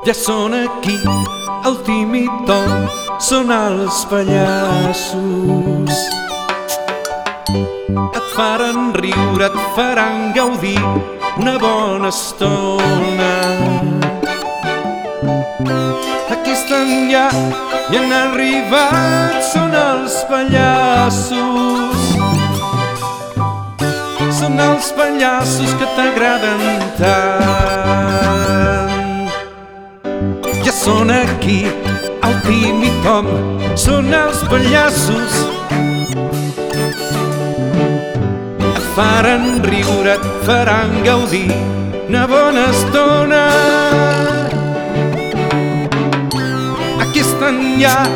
Ja són aquí, el Tim i Tom són els pallassos. Et faran riure, et faran gaudir una bona estona. Aquí estan ja, i han arribat, són els pallassos. Són els pallassos que t'agraden tant. Ja són aquí, el Tim i Tom, són els pallassos. Et faran riure, et faran gaudir una bona estona. Aquí estan ja,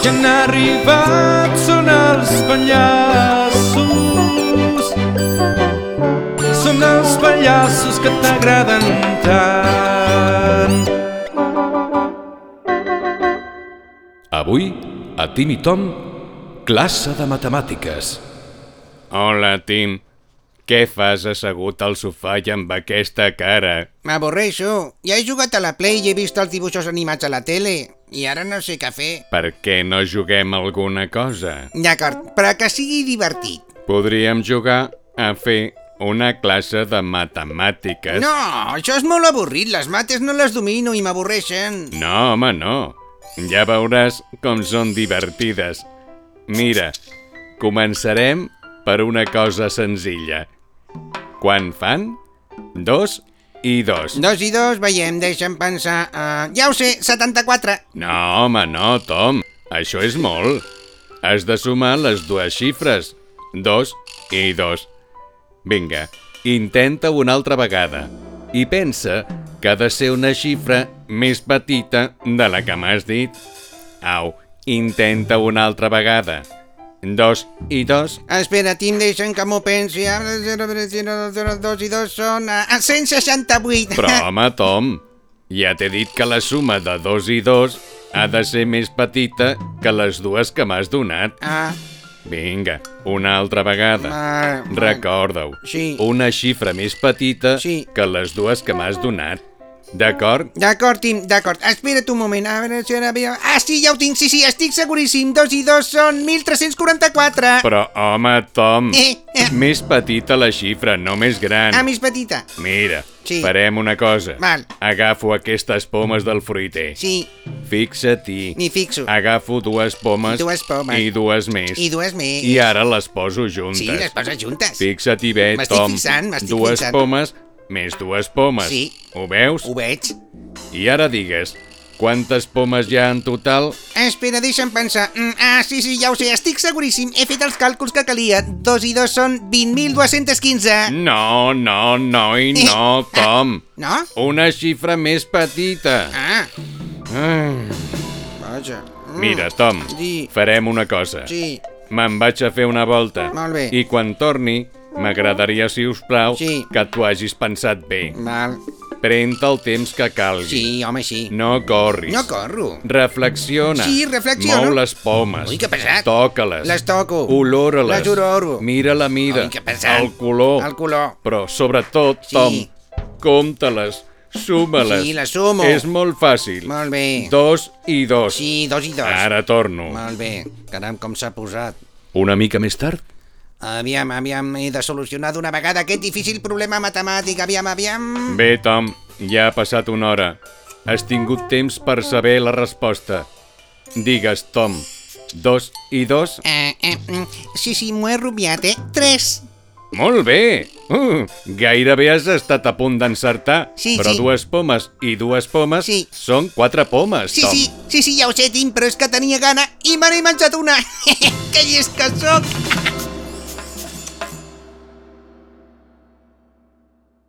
ja han arribat, són els pallassos. Són els pallassos que t'agraden tant. Avui, a Tim i Tom, classe de matemàtiques. Hola, Tim. Què fas assegut al sofà i amb aquesta cara? M'avorreixo. Ja he jugat a la Play i he vist els dibuixos animats a la tele. I ara no sé què fer. Per què no juguem alguna cosa? D'acord, però que sigui divertit. Podríem jugar a fer una classe de matemàtiques. No, això és molt avorrit. Les mates no les domino i m'avorreixen. No, home, no. Ja veuràs com són divertides. Mira, començarem per una cosa senzilla. Quan fan? Dos i dos. Dos i dos, veiem, deixa'm pensar... Uh, ja ho sé, 74. No, home, no, Tom. Això és molt. Has de sumar les dues xifres. Dos i dos. Vinga, intenta una altra vegada. I pensa que ha de ser una xifra més petita de la que m'has dit. Au, intenta una altra vegada. Dos i dos. Espera, Tim, deixa'm que m'ho pensi. Ara, 0, 0, 0, 2 i 2 són... Uh, 168. Però, home, Tom, ja t'he dit que la suma de dos i dos ha de ser més petita que les dues que m'has donat. Ah, Vinga, una altra vegada. ah, Recorda-ho. Sí. Una xifra més petita Sí. que les dues que m'has donat. D'acord? D'acord, Tim, d'acord. Espera't un moment. A veure si ara veieu... Ah, sí, ja ho tinc, sí, sí, estic seguríssim. Dos i dos són 1.344. Però, home, Tom, Eh, eh. més petita la xifra, no més gran. Ah, més petita. Mira, Sí. farem una cosa. Val. Agafo aquestes pomes del fruiter. Sí, Fixa-t'hi. m'hi fixo. Agafo dues pomes, Dues pomes. i dues més. I dues més. I ara les poso juntes. Sí, les poses juntes. Fixa't-hi bé, M'estic Tom. fixant, m'estic dues fixant. pomes més dues pomes. Sí. Ho veus? Ho veig. I ara digues, quantes pomes hi ha en total? Espera, deixa'm pensar. Mm, ah, sí, sí, ja ho sé, estic seguríssim. He fet els càlculs que calia. Dos i dos són 20.215. No, no, no i Eh, no, Tom. No? Una xifra més petita. Ah, Ah. vaja. Mm, Mira, Tom, Sí. farem una cosa. Sí, Me'n vaig a fer una volta. Molt bé. I quan torni, m'agradaria, si us plau, Sí. que t'ho hagis pensat bé. val. Pren-te el temps que calgui. Sí, home, sí. No corris. No corro. Reflexiona. Sí, reflexiono. Mou les pomes. Ui, que pesat. Toca-les. Les toco. Olora-les. Les oloro. Mira la mida. Ui, que pesat. El color. El color. Però, sobretot, Sí. Tom, compta-les. Suma-les. Sí, les sumo. És molt fàcil. Molt bé. Dos i dos. Sí, dos i dos. Ara torno. Molt bé. Caram, com s'ha posat. Una mica més tard, Aviam, aviam, he de solucionar d'una vegada aquest difícil problema matemàtic. Aviam, aviam... Bé, Tom, ja ha passat una hora. Has tingut temps per saber la resposta. Digues, Tom, dos i dos? Eh, eh, mm, sí, sí, m'ho he rubiat, eh? Tres. Molt bé! Uh, gairebé has estat a punt d'encertar. Sí, però sí. dues pomes i dues pomes Sí. són quatre pomes, Sí, Tom. sí, sí, sí, ja ho sé, Tim, però és que tenia gana i me n'he menjat una. que llest que sóc!